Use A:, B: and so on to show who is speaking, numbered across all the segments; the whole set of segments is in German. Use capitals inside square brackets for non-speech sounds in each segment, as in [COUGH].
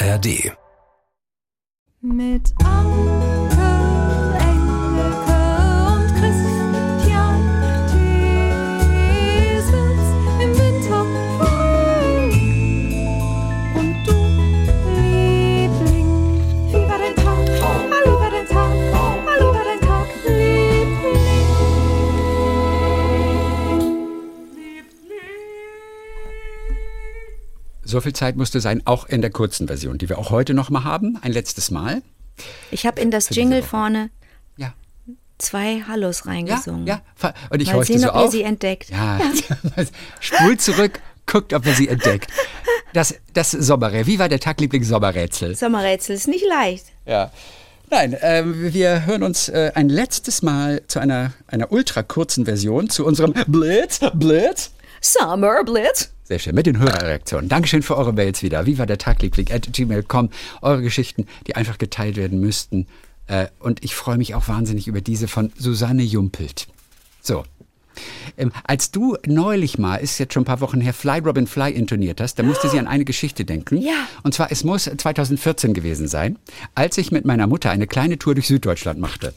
A: ARD.
B: Mit Anke,
C: So viel Zeit musste sein, auch in der kurzen Version, die wir auch heute noch mal haben. Ein letztes Mal.
D: Ich habe in das Jingle vorne
C: Ja.
D: zwei Hallos
C: Ja,
D: reingesungen.
C: ja. Und ich
D: Mal
C: horchte
D: sehen,
C: so
D: ob ihr
C: auf.
D: sie entdeckt.
C: Ja, [LAUGHS] spult zurück, guckt, ob er sie entdeckt. Das, das Sommerrätsel. Wie war der Tagliebling Sommerrätsel?
D: Sommerrätsel ist nicht leicht.
C: Ja. Nein, ähm, wir hören uns äh, ein letztes Mal zu einer, einer ultra kurzen Version, zu unserem Blitz, Blitz.
D: Summer Blitz.
C: Sehr schön, mit den Hörerreaktionen. Dankeschön für eure Mails wieder. Wie war der Tagliebling at gmail.com? Eure Geschichten, die einfach geteilt werden müssten. Äh, und ich freue mich auch wahnsinnig über diese von Susanne Jumpelt. So. Ähm, als du neulich mal, ist jetzt schon ein paar Wochen her, Fly Robin Fly intoniert hast, da musste sie an eine Geschichte denken.
D: Ja.
C: Und zwar, es muss 2014 gewesen sein, als ich mit meiner Mutter eine kleine Tour durch Süddeutschland machte.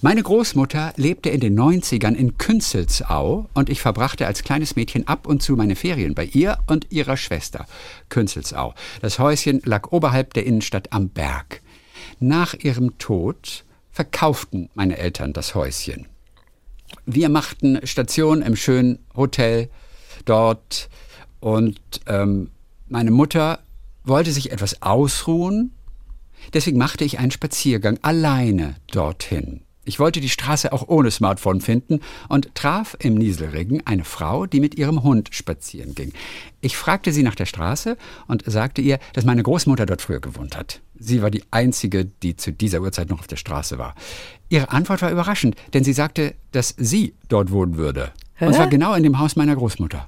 C: Meine Großmutter lebte in den 90ern in Künzelsau und ich verbrachte als kleines Mädchen ab und zu meine Ferien bei ihr und ihrer Schwester. Künzelsau. Das Häuschen lag oberhalb der Innenstadt am Berg. Nach ihrem Tod verkauften meine Eltern das Häuschen. Wir machten Station im schönen Hotel dort und ähm, meine Mutter wollte sich etwas ausruhen. Deswegen machte ich einen Spaziergang alleine dorthin. Ich wollte die Straße auch ohne Smartphone finden und traf im Nieselregen eine Frau, die mit ihrem Hund spazieren ging. Ich fragte sie nach der Straße und sagte ihr, dass meine Großmutter dort früher gewohnt hat. Sie war die einzige, die zu dieser Uhrzeit noch auf der Straße war. Ihre Antwort war überraschend, denn sie sagte, dass sie dort wohnen würde. Und zwar genau in dem Haus meiner Großmutter.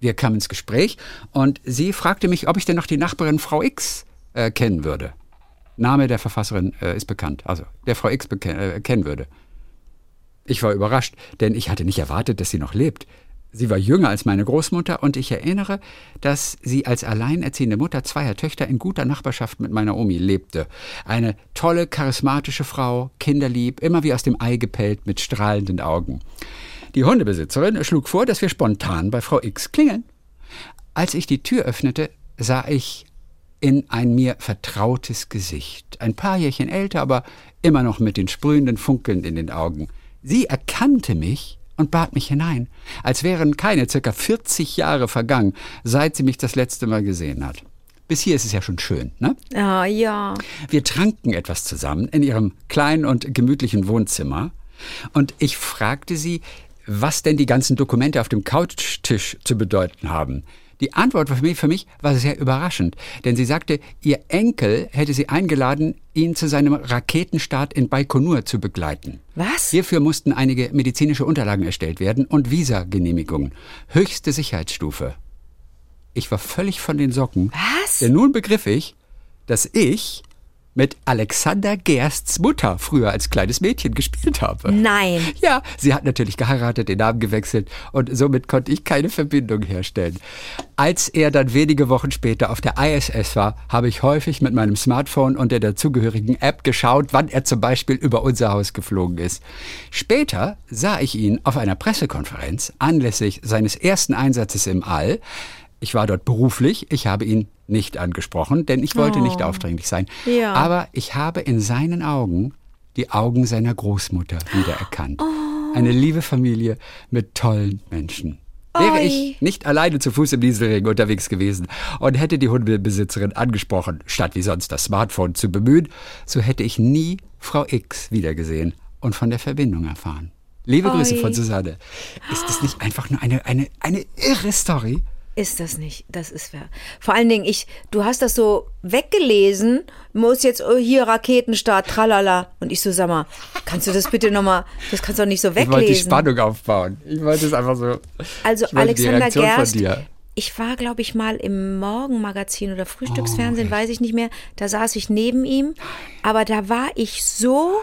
C: Wir kamen ins Gespräch und sie fragte mich, ob ich denn noch die Nachbarin Frau X äh, kennen würde. Name der Verfasserin äh, ist bekannt, also der Frau X äh, kennen würde. Ich war überrascht, denn ich hatte nicht erwartet, dass sie noch lebt. Sie war jünger als meine Großmutter und ich erinnere, dass sie als alleinerziehende Mutter zweier Töchter in guter Nachbarschaft mit meiner Omi lebte. Eine tolle, charismatische Frau, kinderlieb, immer wie aus dem Ei gepellt, mit strahlenden Augen. Die Hundebesitzerin schlug vor, dass wir spontan bei Frau X klingeln. Als ich die Tür öffnete, sah ich in ein mir vertrautes Gesicht. Ein paar Jährchen älter, aber immer noch mit den sprühenden Funkeln in den Augen. Sie erkannte mich und bat mich hinein, als wären keine circa 40 Jahre vergangen, seit sie mich das letzte Mal gesehen hat. Bis hier ist es ja schon schön, ne?
D: Ah, ja.
C: Wir tranken etwas zusammen in ihrem kleinen und gemütlichen Wohnzimmer und ich fragte sie, was denn die ganzen Dokumente auf dem Couchtisch zu bedeuten haben. Die Antwort für mich, für mich war sehr überraschend, denn sie sagte, ihr Enkel hätte sie eingeladen, ihn zu seinem Raketenstart in Baikonur zu begleiten.
D: Was?
C: Hierfür mussten einige medizinische Unterlagen erstellt werden und Visagenehmigungen. Höchste Sicherheitsstufe. Ich war völlig von den Socken.
D: Was?
C: Denn nun begriff ich, dass ich mit Alexander Gersts Mutter früher als kleines Mädchen gespielt habe.
D: Nein.
C: Ja, sie hat natürlich geheiratet, den Namen gewechselt und somit konnte ich keine Verbindung herstellen. Als er dann wenige Wochen später auf der ISS war, habe ich häufig mit meinem Smartphone und der dazugehörigen App geschaut, wann er zum Beispiel über unser Haus geflogen ist. Später sah ich ihn auf einer Pressekonferenz anlässlich seines ersten Einsatzes im All. Ich war dort beruflich, ich habe ihn nicht angesprochen, denn ich wollte nicht aufdringlich sein.
D: Ja.
C: Aber ich habe in seinen Augen die Augen seiner Großmutter wiedererkannt. Eine liebe Familie mit tollen Menschen. Wäre
D: Oi.
C: ich nicht alleine zu Fuß im Dieselring unterwegs gewesen und hätte die Hundebesitzerin angesprochen, statt wie sonst das Smartphone zu bemühen, so hätte ich nie Frau X wiedergesehen und von der Verbindung erfahren. Liebe Grüße
D: Oi.
C: von Susanne. Ist das nicht einfach nur eine, eine, eine irre Story?
D: Ist das nicht? Das ist wer. Vor allen Dingen, ich, du hast das so weggelesen, muss jetzt oh, hier Raketenstart, tralala. Und ich so, sag mal, kannst du das bitte nochmal, das kannst du doch nicht so
C: Ich wollte die
D: weglesen.
C: Spannung aufbauen. Ich wollte es einfach so.
D: Also Alexander Gerst, ich war, glaube ich, mal im Morgenmagazin oder
C: Oh,
D: Frühstücksfernsehen, weiß ich nicht mehr. Da saß ich neben ihm, aber da war ich so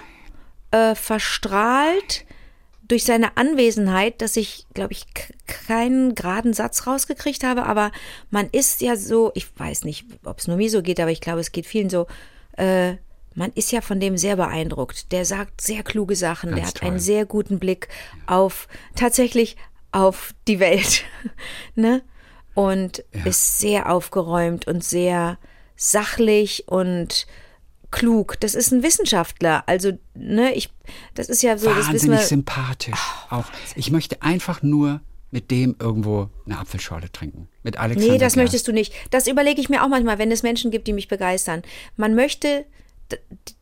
D: äh, verstrahlt, durch seine Anwesenheit, dass ich, glaube ich, keinen geraden Satz rausgekriegt habe, aber man ist ja so, ich weiß nicht, ob es nur mir so geht, aber ich glaube, es geht vielen so, äh, man ist ja von dem sehr beeindruckt. Der sagt sehr kluge Sachen, der
C: Ganz
D: hat
C: toll.
D: einen sehr guten Blick auf, tatsächlich auf die Welt, [LAUGHS] ne? Und ist sehr aufgeräumt und sehr sachlich und klug. Das ist ein Wissenschaftler. Also, ne, ich, das ist ja so,
C: Wahnsinnig sympathisch. auch. Ich möchte einfach nur mit dem irgendwo eine Apfelschorle trinken. Mit Alexander
D: Nee, das
C: Gerst.
D: möchtest du nicht. Das überlege ich mir auch manchmal, wenn es Menschen gibt, die mich begeistern. Man möchte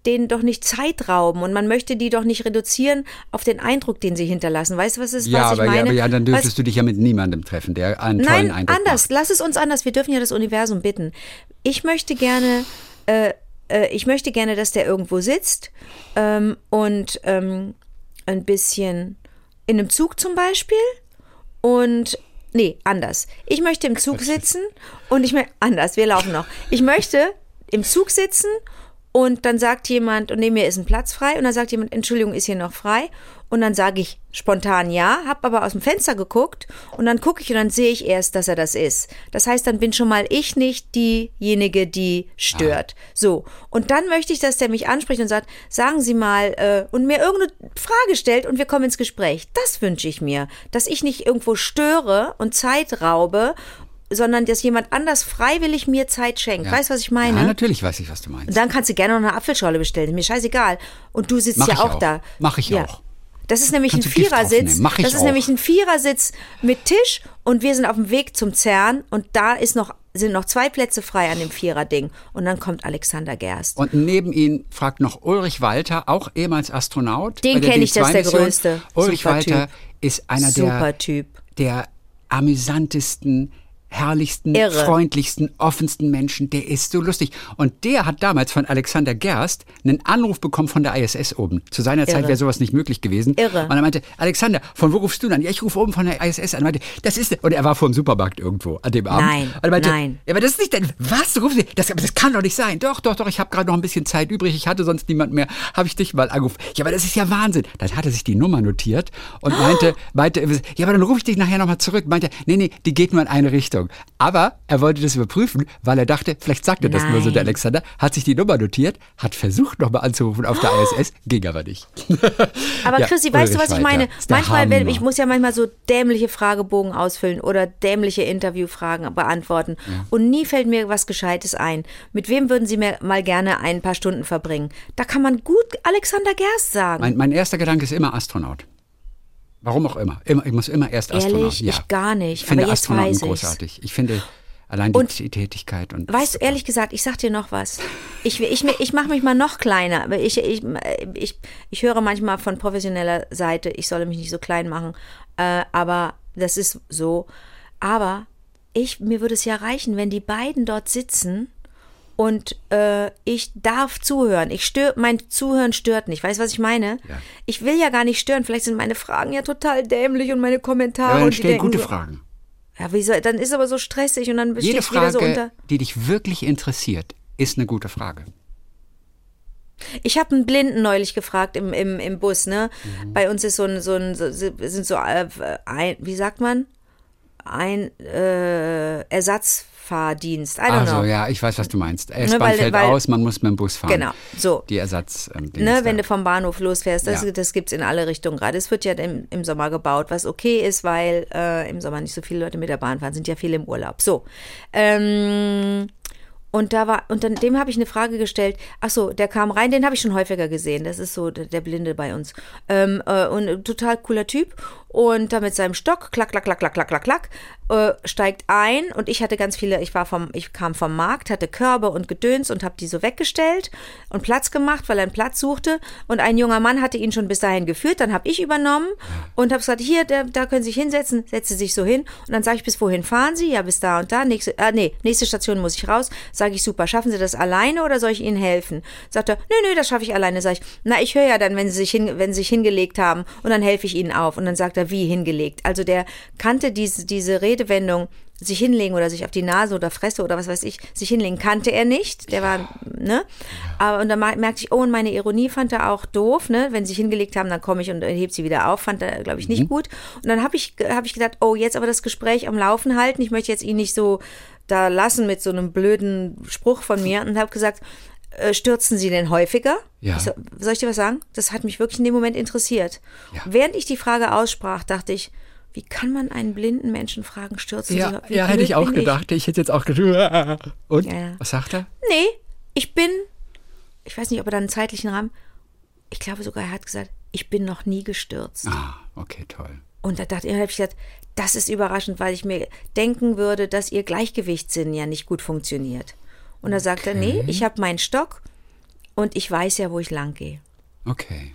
D: denen doch nicht Zeit rauben und man möchte die doch nicht reduzieren auf den Eindruck, den sie hinterlassen. Weißt du, was, ist,
C: Ja,
D: was ich
C: aber, ja,
D: meine?
C: aber ja, dann
D: Was-
C: dürftest du dich ja mit niemandem treffen, der einen tollen
D: Nein,
C: Eindruck
D: anders.
C: macht.
D: Lass es uns anders. Wir dürfen ja das Universum bitten. Ich möchte gerne, äh, äh, ich möchte gerne, dass der irgendwo sitzt ähm, und ähm, ein bisschen in einem Zug zum Beispiel und nee, anders. Ich möchte im Zug sitzen und ich möchte anders. Wir laufen noch. Ich möchte im Zug sitzen und dann sagt jemand, und neben mir ist ein Platz frei, und dann sagt jemand, Entschuldigung, ist hier noch frei? Und dann sage ich spontan ja, hab aber aus dem Fenster geguckt und dann gucke ich und dann sehe ich erst, dass er das ist. Das heißt, dann bin schon mal ich nicht diejenige, die stört. So. Und dann möchte ich, dass der mich anspricht und sagt, sagen Sie mal, äh, und mir irgendeine Frage stellt und wir kommen ins Gespräch. Das wünsche ich mir. Dass ich nicht irgendwo störe und Zeit raube, sondern dass jemand anders freiwillig mir Zeit schenkt. Weißt du, was ich meine?
C: Ja, natürlich weiß ich, was du meinst.
D: Und dann kannst du gerne noch eine Apfelschorle bestellen. Ist mir scheißegal. Und du sitzt
C: Mach
D: ja auch,
C: auch.
D: da.
C: Mach ich
D: ja.
C: auch.
D: Das ist nämlich
C: Kannst
D: ein Vierersitz. das ist
C: auch.
D: nämlich ein Vierersitz mit Tisch und wir sind auf dem Weg zum CERN und da ist noch, sind noch zwei Plätze frei an dem Viererding. Und dann kommt Alexander Gerst.
C: Und neben ihm fragt noch Ulrich Walter, auch ehemals Astronaut.
D: Den
C: bei der
D: kenn ich, das ist der
C: D2-Mission.
D: Größte.
C: Ulrich
D: Super
C: Walter
D: Typ.
C: ist einer
D: Super
C: der,
D: Typ.
C: der amüsantesten, herrlichsten,
D: Irre.
C: freundlichsten, offensten Menschen. Der ist so lustig. Und der hat damals von Alexander Gerst einen Anruf bekommen von der ISS oben. Zu seiner Zeit
D: Irre.
C: wäre sowas nicht möglich gewesen.
D: Irre.
C: Und er meinte, Alexander, von wo rufst du an? Ja, ich rufe oben von der ISS an. Er meinte, das ist, und er war vor dem Supermarkt irgendwo an dem Abend.
D: Nein,
C: und er meinte,
D: nein.
C: Ja, aber das ist nicht dein, was, du rufst, das, aber das kann doch nicht sein. Doch, doch, doch, ich habe gerade noch ein bisschen Zeit übrig. Ich hatte sonst niemand mehr. Habe ich dich mal angerufen. Ja, aber das ist ja Wahnsinn. Dann hat er sich die Nummer notiert und meinte, meinte, ja, aber dann rufe ich dich nachher nochmal zurück. Meinte, nee, nee, die geht nur in eine Richtung. Aber er wollte das überprüfen, weil er dachte, vielleicht sagt er das nur so, der
D: Nein.
C: Alexander, hat sich die Nummer notiert, hat versucht nochmal anzurufen auf der ISS, ging aber nicht. [LAUGHS]
D: Aber
C: Ja,
D: Chrissy, weißt du, was ich meine? Manchmal, wenn, ich muss ja manchmal so dämliche Fragebogen ausfüllen oder dämliche Interviewfragen beantworten. Und nie fällt mir was Gescheites ein. Mit wem würden Sie mir mal gerne ein paar Stunden verbringen? Da kann man gut Alexander Gerst sagen.
C: Mein, mein erster Gedanke ist immer Astronaut. Warum auch immer. immer ich muss immer erst Astronaut.
D: Ehrlich?
C: Ja.
D: Ich gar nicht.
C: Ich finde
D: Aber jetzt
C: Astronauten
D: weiß
C: großartig. Ich finde allein die
D: Und-
C: Tätigkeit und.
D: Weißt du, ehrlich gesagt, ich sag dir noch was. Ich, ich, ich mache mich mal noch kleiner. Aber ich, ich, ich, ich höre manchmal von professioneller Seite, ich solle mich nicht so klein machen. Äh, aber das ist so. Aber ich, mir würde es ja reichen, wenn die beiden dort sitzen und äh, ich darf zuhören. Ich stör, mein Zuhören stört nicht. Weißt du, was ich meine?
C: Ja.
D: Ich will ja gar nicht stören. Vielleicht sind meine Fragen ja total dämlich und meine
C: ja,
D: Kommentare.
C: dann
D: und
C: stell
D: denken
C: gute Fragen.
D: Ja, wieso? Dann ist aber so stressig und dann stehe
C: Jede
D: ich wieder so
C: Frage,
D: unter.
C: die dich wirklich interessiert, ist eine gute Frage.
D: Ich habe einen Blinden neulich gefragt im, im, im Bus, ne?
C: Mhm.
D: Bei uns ist so ein, so ein, so, sind so, äh, ein, wie sagt man? Ein äh, Ersatzfahrdienst. I don't
C: Also
D: know.
C: ja, ich weiß, was du meinst. S-Bahn
D: Ne, weil-
C: fällt
D: weil-
C: aus, man muss mit dem Bus fahren.
D: Genau, so.
C: Die Ersatz. Ähm,
D: Ne,
C: da.
D: wenn du vom Bahnhof losfährst, das,
C: Ja.
D: das gibt's in alle Richtungen gerade. Es wird ja im, im Sommer gebaut, was okay ist, weil äh, im Sommer nicht so viele Leute mit der Bahn fahren, sind ja viele im Urlaub. So. Ähm, und da war, und dann dem habe ich eine Frage gestellt. Ach so, der kam rein, den habe ich schon häufiger gesehen. Das ist so der, der Blinde bei uns. Ähm, äh, und ein total cooler Typ. Und da mit seinem Stock, klack, klack, klack, klack, klack, klack, klack, äh, steigt ein. Und ich hatte ganz viele, ich war vom, ich kam vom Markt, hatte Körbe und Gedöns und habe die so weggestellt und Platz gemacht, weil er einen Platz suchte. Und ein junger Mann hatte ihn schon bis dahin geführt. Dann habe ich übernommen und habe gesagt, hier, da, da können Sie sich hinsetzen, setze sich so hin. Und dann sage ich, bis wohin fahren Sie? Ja, bis da und da. Nächste, äh, nee, nächste Station muss ich raus. Sage ich, super, schaffen Sie das alleine oder soll ich Ihnen helfen? Sagt er, nö, nö, das schaffe ich alleine. Sag ich, na, ich höre ja dann, wenn Sie sich hin, wenn Sie sich hingelegt haben und dann helfe ich Ihnen auf. Und dann sagt er, wie hingelegt? Also der kannte diese, diese Redewendung sich hinlegen oder sich auf die Nase oder Fresse oder was weiß ich, sich hinlegen, kannte er nicht. Der war, ne? Aber und dann merkte ich, oh, und meine Ironie fand er auch doof, ne? Wenn sie sich hingelegt haben, dann komme ich und heb sie wieder auf, fand er, glaube ich, nicht gut. Und dann habe ich, hab ich gedacht, oh, jetzt aber das Gespräch am Laufen halten. Ich möchte jetzt ihn nicht so da lassen mit so einem blöden Spruch von mir und habe gesagt, stürzen Sie denn häufiger?
C: Ja.
D: Ich so, soll ich dir was sagen? Das hat mich wirklich in dem Moment interessiert.
C: Ja.
D: Während ich die Frage aussprach, dachte ich, wie kann man einen blinden Menschen fragen, stürzen Sie?
C: Ja,
D: Wie
C: ja hätte ich auch gedacht. Ich hätte jetzt auch gedacht. [LAUGHS] Und?
D: Ja.
C: Was sagt er?
D: Nee, ich bin, ich weiß nicht, ob er da einen zeitlichen Rahmen, ich glaube sogar, er hat gesagt, ich bin noch nie gestürzt.
C: Ah, okay, toll.
D: Und da dachte ich, habe ich gedacht, das ist überraschend, weil ich mir denken würde, dass ihr Gleichgewichtssinn ja nicht gut funktioniert. Und da sagt er, nee, ich habe meinen Stock und ich weiß ja, wo ich lang gehe.
C: Okay.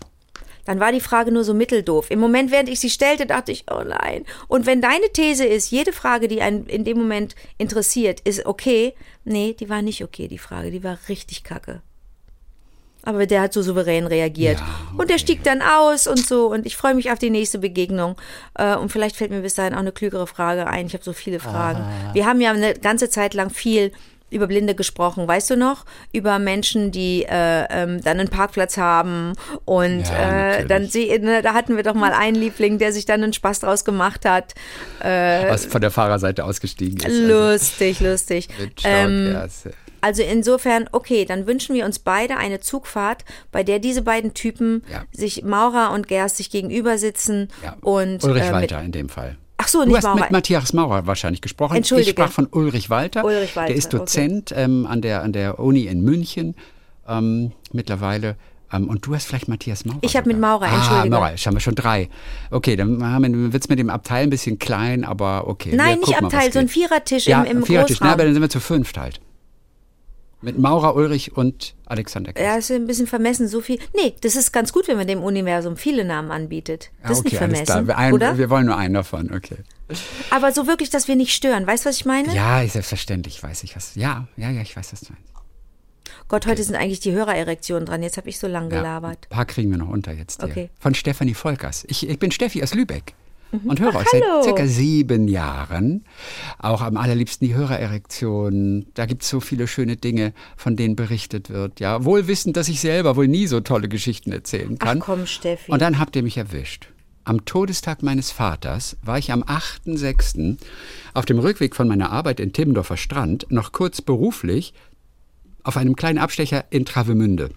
D: Dann war die Frage nur so mitteldoof. Im Moment, während ich sie stellte, dachte ich, oh nein. Und wenn deine These ist, jede Frage, die einen in dem Moment interessiert, ist okay, nee, die war nicht okay, die Frage, die war richtig kacke. Aber der hat so souverän reagiert.
C: Ja,
D: Und der
C: okay.
D: stieg dann aus und so. Und ich freue mich auf die nächste Begegnung. Äh, Und vielleicht fällt mir bis dahin auch eine klügere Frage ein. Ich habe so viele Fragen.
C: Ah.
D: Wir haben ja eine ganze Zeit lang viel über Blinde gesprochen, weißt du noch? Über Menschen, die äh, ähm, dann einen Parkplatz haben und
C: Ja,
D: äh, dann sie, ne, da hatten wir doch mal einen Liebling, der sich dann einen Spaß draus gemacht hat. Äh,
C: Was von der Fahrerseite ausgestiegen ist. Also,
D: lustig, lustig.
C: mit Schock,
D: Ähm, also insofern, okay, dann wünschen wir uns beide eine Zugfahrt, bei der diese beiden Typen
C: Ja.
D: sich Maurer und Gerst sich gegenüber sitzen
C: ja.
D: und
C: Ulrich
D: äh,
C: Walter in dem Fall.
D: Ach so,
C: Du
D: nicht
C: hast
D: Maurer.
C: mit Matthias Maurer wahrscheinlich gesprochen.
D: Entschuldige.
C: Ich sprach von Ulrich Walter.
D: Ulrich Walter,
C: Der ist
D: okay.
C: Dozent ähm, an, der, an der Uni in München ähm, mittlerweile. Ähm, und du hast vielleicht Matthias Maurer.
D: Ich hab mit. Maurer,
C: ah,
D: entschuldige.
C: Maurer, jetzt haben wir schon drei. Okay, dann wird es mit dem Abteil ein bisschen klein, aber okay.
D: Nein,
C: wir
D: nicht
C: gucken mal,
D: Abteil, so ein. Vierertisch
C: ja,
D: im, im
C: Vierertisch. Na,
D: Großraum.
C: aber dann sind wir zu fünft halt. Mit Maurer, Ulrich und Alexander Gerst.
D: ja, ist ein bisschen vermessen, so viel. Nee, das ist ganz gut, wenn man dem Universum viele Namen anbietet. Das
C: Ah,
D: ist
C: okay,
D: nicht
C: alles
D: vermessen.
C: Wir, ein,
D: oder?
C: wir wollen nur einen davon, okay.
D: Aber so wirklich, dass wir nicht stören. Weißt du, was ich meine?
C: Ja, selbstverständlich weiß ich was. Ja, ja, ja, ich weiß, was du meinst.
D: Gott, heute sind eigentlich die Hörererektionen dran. Jetzt habe ich so lang
C: Ja,
D: gelabert.
C: Ein paar kriegen wir noch unter jetzt. Hier.
D: Okay.
C: Von Stefanie Volkers. Ich, ich bin Steffi aus Lübeck. Und höre euch
D: hallo.
C: seit circa sieben Jahren. Auch am allerliebsten die Hörererektion. Da gibt es so viele schöne Dinge, von denen berichtet wird. Ja, wohl wissend, dass ich selber wohl nie so tolle Geschichten erzählen
D: Ach
C: kann.
D: komm, Steffi.
C: Und dann habt ihr mich erwischt. Am Todestag meines Vaters war ich am 8.6. auf dem Rückweg von meiner Arbeit in Timmendorfer Strand noch kurz beruflich auf einem kleinen Abstecher in Travemünde.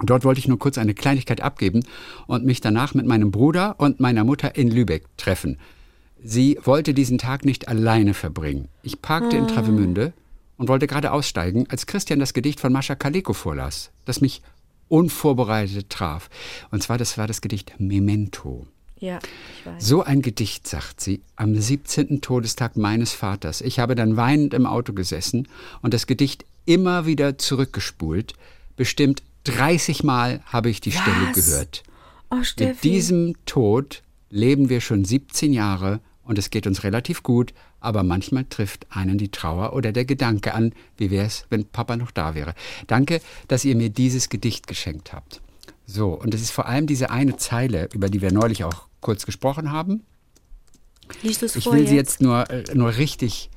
C: Dort wollte ich nur kurz eine Kleinigkeit abgeben und mich danach mit meinem Bruder und meiner Mutter in Lübeck treffen. Sie wollte diesen Tag nicht alleine verbringen. Ich parkte in Travemünde und wollte gerade aussteigen, als Christian das Gedicht von Mascha Kaleko vorlas, das mich unvorbereitet traf. Und zwar, das war das Gedicht Memento.
D: ja, ich weiß.
C: So ein Gedicht, sagt sie, am 17. Todestag meines Vaters. Ich habe dann weinend im Auto gesessen und das Gedicht immer wieder zurückgespult. Bestimmt 30 Mal habe ich die Stelle
D: Was?
C: gehört.
D: Oh, Steffi.
C: Mit diesem Tod leben wir schon 17 Jahre und es geht uns relativ gut, aber manchmal trifft einen die Trauer oder der Gedanke an, wie wäre es, wenn Papa noch da wäre. Danke, dass ihr mir dieses Gedicht geschenkt habt. So, und es ist vor allem diese eine Zeile, über die wir neulich auch kurz gesprochen haben. Ich will sie jetzt nur, äh, nur richtig,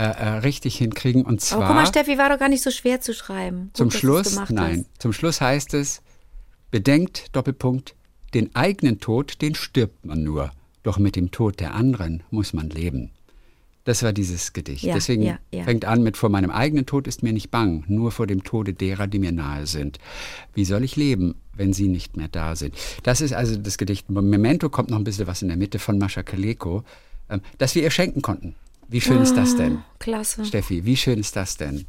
C: äh, äh, richtig hinkriegen und
D: Aber
C: zwar
D: guck mal, Steffi, war doch gar nicht so schwer zu schreiben. Gut,
C: zum
D: du's
C: Schluss, nein,
D: Hast.
C: zum Schluss heißt es, bedenkt, Doppelpunkt, den eigenen Tod, den stirbt man nur, doch mit dem Tod der anderen muss man leben. Das war dieses Gedicht.
D: Ja,
C: Deswegen
D: ja, ja.
C: fängt an mit vor meinem eigenen Tod ist mir nicht bang, nur vor dem Tode derer, die mir nahe sind. Wie soll ich leben, wenn sie nicht mehr da sind? Das ist also das Gedicht. Memento kommt noch ein bisschen was in der Mitte von Mascha Kaleko, ähm, das wir ihr schenken konnten. Wie schön ist das denn?
D: Klasse.
C: Steffi, wie schön ist das denn?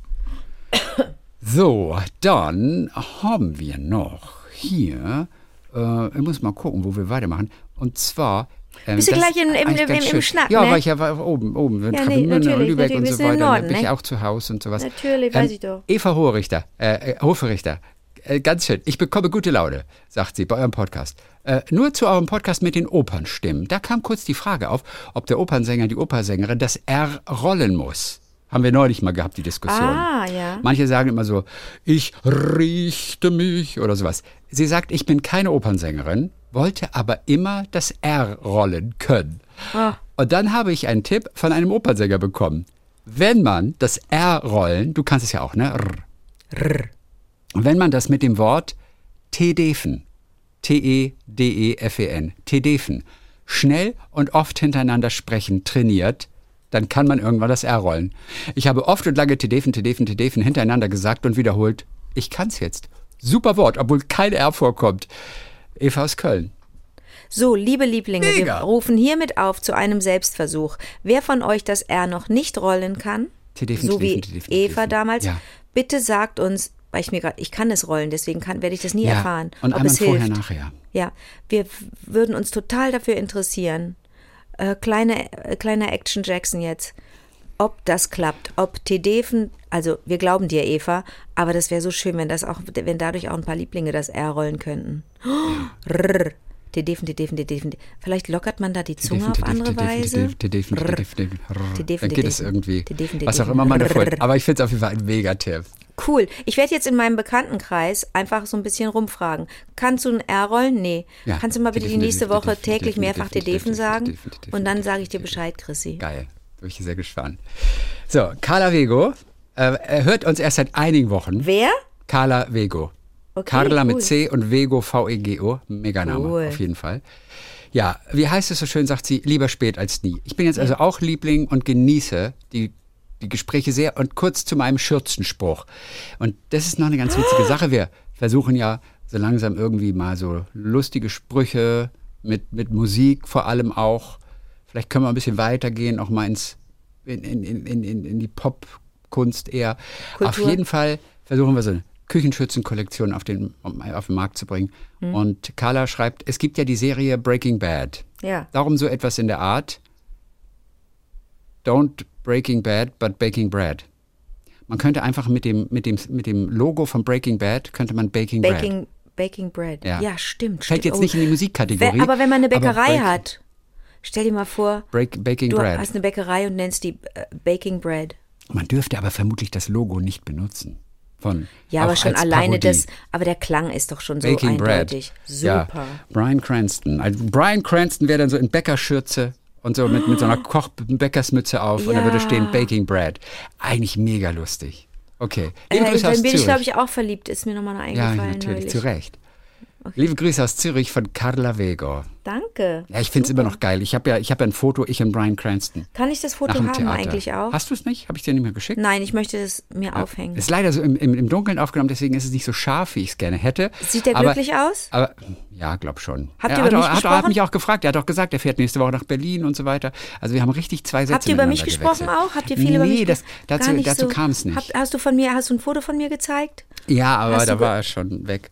C: So, dann haben wir noch hier, äh, ich muss mal gucken, wo wir weitermachen. Und zwar. ähm,
D: Bist du gleich im- im- im- im. Schnack,
C: Ja,
D: ne?
C: weil ich ja war oben, oben, in
D: Ja, nee,
C: und
D: natürlich,
C: Lübeck und so weiter. Da
D: Norden,
C: bin ich
D: ne?
C: auch zu Hause und sowas.
D: Natürlich, weiß ich doch.
C: Eva Hohrichter, äh, äh, Hoferichter, äh, ganz schön. Ich bekomme gute Laune, sagt sie bei eurem Podcast. Äh, nur zu eurem Podcast mit den Opernstimmen. Da kam kurz die Frage auf, ob der Opernsänger, die Opersängerin das R rollen muss. Haben wir neulich mal gehabt, die Diskussion.
D: Ah, ja.
C: Manche sagen immer so, ich richte mich oder sowas. Sie sagt, ich bin keine Opernsängerin, wollte aber immer das R rollen können.
D: Ah.
C: Und dann habe ich einen Tipp von einem Opernsänger bekommen. Wenn man das R-Rollen, du kannst es ja auch, ne? R. Und wenn man das mit dem Wort Tedefen, T-E-D-E-F-E-N, Tedefen, schnell und oft hintereinander sprechen trainiert, dann kann man irgendwann das R rollen. Ich habe oft und lange Tedefen, Tedefen, Tedefen hintereinander gesagt und wiederholt. Ich kann's jetzt. Super Wort, obwohl kein R vorkommt. Eva aus Köln.
D: So, liebe Lieblinge,
C: Mega.
D: wir rufen hiermit auf zu einem Selbstversuch. Wer von euch das R noch nicht rollen kann,
C: Tedefen,
D: so wie
C: Tedefen, Tedefen,
D: Eva damals,
C: Ja.
D: bitte sagt uns, weil ich mir gerade, ich kann es rollen, deswegen kann, werde ich das nie
C: Ja,
D: erfahren,
C: und
D: ob
C: einmal
D: es
C: vorher,
D: hilft.
C: nachher.
D: Ja, wir würden uns total dafür interessieren. Äh, kleine, äh, kleiner Action Jackson jetzt. Ob das klappt, ob Tedefen, also wir glauben dir, Eva, aber das wäre so schön, wenn das auch, wenn dadurch auch ein paar Lieblinge das R rollen könnten. Rrr. Tedefen, Tedefen, Tedefen. Vielleicht lockert man da die Zunge auf andere Weise.
C: Tedefen. Tedefen, Tedefen, Dann geht es irgendwie, was auch immer man davor. Aber ich finde es auf jeden Fall ein Megatipp.
D: Cool. Ich werde jetzt in meinem Bekanntenkreis einfach so ein bisschen rumfragen. Kannst du ein R rollen? Nee.
C: Ja.
D: Kannst du mal bitte die nächste Woche täglich mehrfach
C: Tedefen,
D: sagen? Und dann sage ich dir. Bescheid, Chrissy.
C: Geil. Bin ich sehr gespannt. So, Carla Vego äh, hört uns erst seit einigen Wochen.
D: Wer?
C: Carla Vego.
D: Okay,
C: Carla
D: cool.
C: mit C und Vego V-E-G-O. Mega Name,
D: Cool.
C: auf jeden Fall. Ja, wie heißt es so schön, sagt sie, lieber spät als nie. Ich bin jetzt also auch Liebling und genieße die, die Gespräche sehr und kurz zu meinem Schürzenspruch. Und das ist noch eine ganz witzige Sache. Wir versuchen ja so langsam irgendwie mal so lustige Sprüche mit, mit Musik vor allem auch. Vielleicht können wir ein bisschen weitergehen, auch mal ins, in, in, in, in, in die Popkunst eher.
D: Kultur.
C: Auf jeden Fall versuchen wir so eine Küchenschürzenkollektion auf den, auf den Markt zu bringen.
D: Hm.
C: Und Carla schreibt, es gibt ja die Serie Breaking Bad.
D: Ja.
C: Darum so etwas in der Art. Don't Breaking Bad, but Baking Bread. Man könnte einfach mit dem, mit dem, mit dem Logo von Breaking Bad, könnte man Baking, Bread.
D: Baking, Baking Bread.
C: Ja.
D: Ja, stimmt.
C: Fällt
D: stimmt.
C: jetzt
D: Oh.
C: nicht in die Musikkategorie.
D: Aber wenn man eine Bäckerei hat, stell dir mal vor,
C: Break, Baking
D: du
C: Bread.
D: hast eine Bäckerei und nennst die äh, Baking Bread.
C: Man dürfte aber vermutlich das Logo nicht benutzen. Von,
D: Ja, aber schon alleine
C: Parodie.
D: das, aber der Klang ist doch schon so
C: Baking
D: eindeutig.
C: Bread.
D: Super.
C: Ja, Brian Cranston. Also Brian Cranston wäre dann so in Bäckerschürze und so mit, mit so einer Koch-Bäckersmütze auf und da würde
D: Ja.
C: stehen Baking Bread. Eigentlich mega lustig. Okay. Liebe
D: Äh,
C: Grüße aus
D: dann bin ich,
C: Zürich.
D: glaube ich, auch verliebt. Ist mir nochmal
C: ja,
D: eingefallen
C: natürlich,
D: neulich.
C: zu Recht. Liebe Grüße aus Zürich von Carla Vego.
D: Danke.
C: Ja, ich finde es immer noch geil. Ich habe ja, ich hab ja ein Foto, ich und Brian Cranston.
D: Kann ich das Foto haben
C: Theater.
D: eigentlich auch?
C: Hast du es nicht? Habe ich dir nicht mehr geschickt?
D: Nein, ich möchte es mir aufhängen.
C: Ist leider so im, im, im Dunkeln aufgenommen, deswegen ist es nicht so scharf, wie ich es gerne hätte.
D: Sieht der
C: aber,
D: glücklich aus?
C: Aber ja, glaub schon.
D: Habt
C: er
D: ihr
C: hat,
D: über
C: auch-
D: mich
C: hat, hat
D: gesprochen?
C: mich auch gefragt. Er hat auch gesagt, er fährt nächste Woche nach Berlin und so weiter. Also wir haben richtig zwei Sätze
D: Habt ihr über mich gesprochen
C: gewechselt.
D: auch? Habt ihr viel
C: nee,
D: über mich gesprochen?
C: dazu,
D: Gar nicht
C: dazu
D: so.
C: kam es nicht.
D: Hab, hast du von mir, hast du ein Foto von mir gezeigt?
C: ja, aber
D: hast
C: da war er schon weg.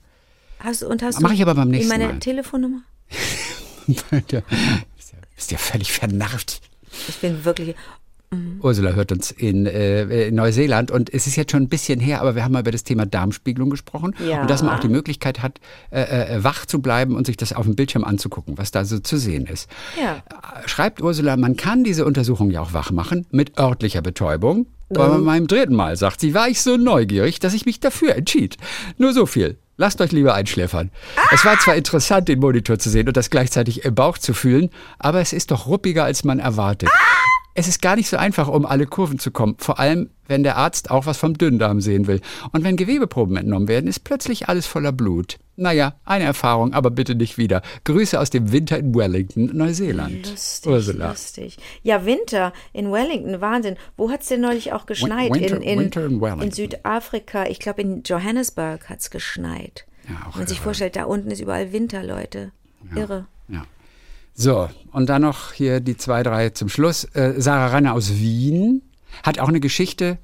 D: Hast, und hast
C: Mach
D: du
C: ich aber beim nächsten
D: meine
C: Mal.
D: Telefonnummer? [LAUGHS]
C: ja, bist, ja, völlig vernarrt.
D: Ich bin wirklich.
C: Ursula hört uns in, äh, in Neuseeland und es ist jetzt schon ein bisschen her, aber wir haben mal über das Thema Darmspiegelung gesprochen
D: Ja.
C: und dass man auch die Möglichkeit hat, äh, äh, wach zu bleiben und sich das auf dem Bildschirm anzugucken, was da so zu sehen ist.
D: Ja.
C: Äh, Schreibt Ursula, man kann diese Untersuchung ja auch wach machen mit örtlicher Betäubung. Aber
D: Mhm.
C: bei meinem dritten Mal, sagt sie, war ich so neugierig, dass ich mich dafür entschied. Nur so viel. Lasst euch lieber einschläfern. Es war zwar interessant, den Monitor zu sehen und das gleichzeitig im Bauch zu fühlen, aber es ist doch ruppiger, als man erwartet. Es ist gar nicht so einfach, um alle Kurven zu kommen. Vor allem, wenn der Arzt auch was vom Dünndarm sehen will. Und wenn Gewebeproben entnommen werden, ist plötzlich alles voller Blut. Naja, eine Erfahrung, aber bitte nicht wieder. Grüße aus dem Winter in Wellington, Neuseeland.
D: Lustig,
C: Ursula.
D: lustig. Ja, Winter in Wellington, Wahnsinn. Wo hat es denn neulich auch geschneit?
C: Winter-
D: in, in,
C: Winter in Wellington.
D: in Südafrika. Ich glaube, in Johannesburg hat es geschneit.
C: Ja, auch
D: Wenn man sich vorstellt, da unten ist überall Winter, Leute. Irre.
C: Ja. So, und dann noch hier die zwei, drei zum Schluss. Äh, Sarah Ranner aus Wien hat auch eine Geschichte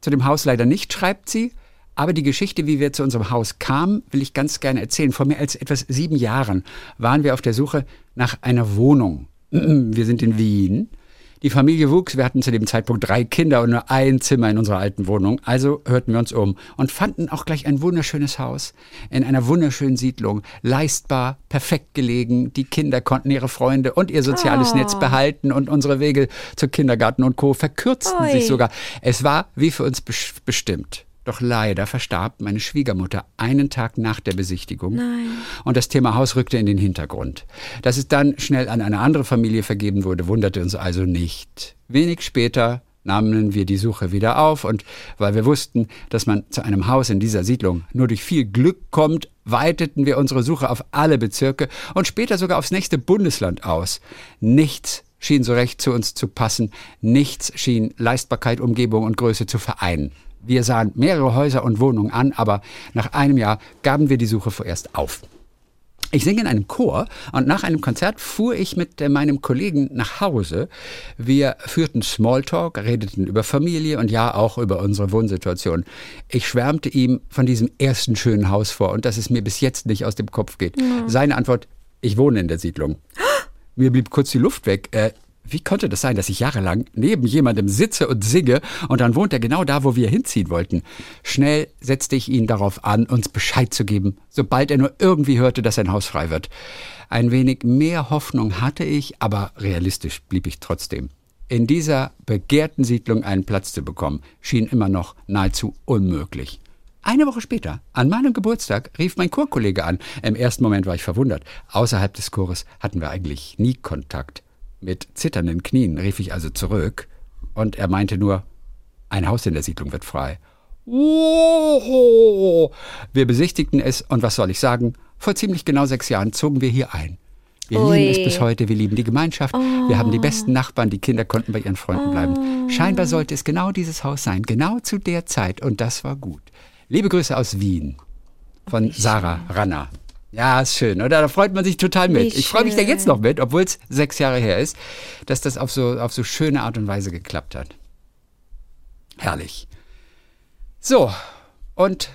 C: zu dem Haus leider nicht, schreibt sie. Aber die Geschichte, wie wir zu unserem Haus kamen, will ich ganz gerne erzählen. Vor mehr als etwas sieben Jahren waren wir auf der Suche nach einer Wohnung. [CLEARS THROAT] Wir sind in Wien. Die Familie wuchs, wir hatten zu dem Zeitpunkt drei Kinder und nur ein Zimmer in unserer alten Wohnung. Also hörten wir uns um und fanden auch gleich ein wunderschönes Haus in einer wunderschönen Siedlung. Leistbar, perfekt gelegen. Die Kinder konnten ihre Freunde und ihr soziales Netz behalten und unsere Wege zu Kindergarten und Co. verkürzten
D: Ui.
C: sich sogar. Es war wie für uns bes- bestimmt. Doch leider verstarb meine Schwiegermutter einen Tag nach der Besichtigung.
D: Nein.
C: Und das Thema Haus rückte in den Hintergrund. Dass es dann schnell an eine andere Familie vergeben wurde, wunderte uns also nicht. Wenig später nahmen wir die Suche wieder auf und weil wir wussten, dass man zu einem Haus in dieser Siedlung nur durch viel Glück kommt, weiteten wir unsere Suche auf alle Bezirke und später sogar aufs nächste Bundesland aus. Nichts schien so recht zu uns zu passen, nichts schien Leistbarkeit, Umgebung und Größe zu vereinen. Wir sahen mehrere Häuser und Wohnungen an, aber nach einem Jahr gaben wir die Suche vorerst auf. Ich singe in einem Chor und nach einem Konzert fuhr ich mit äh, meinem Kollegen nach Hause. Wir führten Smalltalk, redeten über Familie und ja auch über unsere Wohnsituation. Ich schwärmte ihm von diesem ersten schönen Haus vor und dass es mir bis jetzt nicht aus dem Kopf geht. Seine Antwort, ich wohne in der Siedlung. Mir blieb kurz die Luft weg. Äh, wie konnte das sein, dass ich jahrelang neben jemandem sitze und singe und dann wohnt er genau da, wo wir hinziehen wollten? Schnell setzte ich ihn darauf an, uns Bescheid zu geben, sobald er nur irgendwie hörte, dass sein Haus frei wird. Ein wenig mehr Hoffnung hatte ich, aber realistisch blieb ich trotzdem. In dieser begehrten Siedlung einen Platz zu bekommen, schien immer noch nahezu unmöglich. Eine Woche später, an meinem Geburtstag, rief mein Chorkollege an. Im ersten Moment war ich verwundert. Außerhalb des Chores hatten wir eigentlich nie Kontakt. Mit zitternden Knien rief ich also zurück und er meinte nur, ein Haus in der Siedlung wird frei. Woho! Wir besichtigten es und was soll ich sagen? Vor ziemlich genau sechs Jahren zogen wir hier ein. Wir
D: Ui.
C: lieben es bis heute, wir lieben die Gemeinschaft, wir haben die besten Nachbarn, die Kinder konnten bei ihren Freunden bleiben. Scheinbar sollte es genau dieses Haus sein, genau zu der Zeit und das war gut. Liebe Grüße aus Wien von Sarah Ranner. Ja, ist schön, oder? Da freut man sich total mit.
D: Wie
C: Ich freue mich da jetzt noch mit, obwohl es sechs Jahre her ist, dass das auf so, auf so schöne Art und Weise geklappt hat. Herrlich. So, und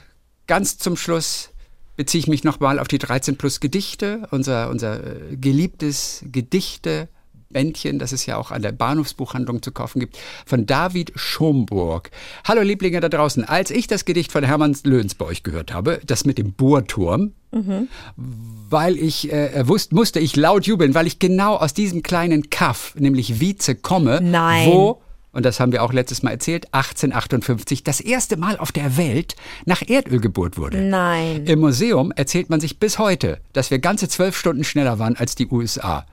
C: ganz zum Schluss beziehe ich mich nochmal auf die 13 plus Gedichte, unser, unser äh, geliebtes Gedichte. Bändchen, das es ja auch an der Bahnhofsbuchhandlung zu kaufen gibt, von David Schomburg. Hallo Lieblinge da draußen, als ich das Gedicht von Hermann Löhns bei euch gehört habe, das mit dem Bohrturm, weil ich äh, wusste, musste ich laut jubeln, weil ich genau aus diesem kleinen Kaff, nämlich Wietze, komme,
D: Nein.
C: wo und das haben wir auch letztes Mal erzählt, 1858 das erste Mal auf der Welt nach Erdöl gebohrt wurde.
D: Nein.
C: Im Museum erzählt man sich bis heute, dass wir ganze zwölf Stunden schneller waren als die USA.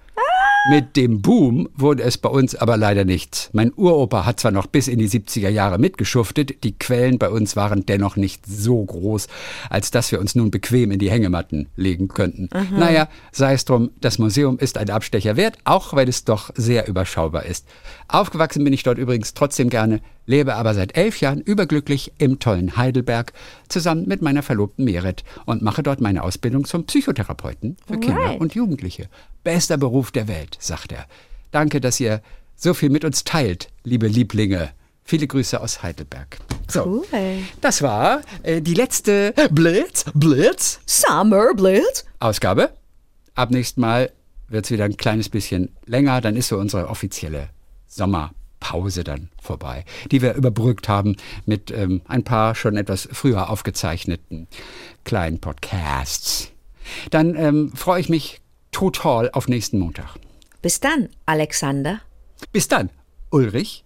C: Mit dem Boom wurde es bei uns aber leider nichts. Mein Uropa hat zwar noch bis in die 70er Jahre mitgeschuftet, die Quellen bei uns waren dennoch nicht so groß, als dass wir uns nun bequem in die Hängematten legen könnten. Naja, sei es drum, das Museum ist ein Abstecher wert, auch wenn es doch sehr überschaubar ist. Aufgewachsen bin ich dort übrigens trotzdem gerne, lebe aber seit elf Jahren überglücklich im tollen Heidelberg zusammen mit meiner Verlobten Meret und mache dort meine Ausbildung zum Psychotherapeuten für Kinder
D: Alright.
C: und Jugendliche. Bester Beruf der Welt, sagt er. Danke, dass ihr so viel mit uns teilt, liebe Lieblinge. Viele Grüße aus Heidelberg. So,
D: Cool.
C: das war äh, die letzte Blitz, Blitz
D: Summer Blitz.
C: Ausgabe. Ab nächstem Mal wird es wieder ein kleines bisschen länger. Dann ist so unsere offizielle Sommerpause dann vorbei, die wir überbrückt haben mit ähm, ein paar schon etwas früher aufgezeichneten kleinen Podcasts. Dann ähm, freue ich mich total auf nächsten Montag.
D: Bis dann, Alexander.
C: Bis dann, Ulrich.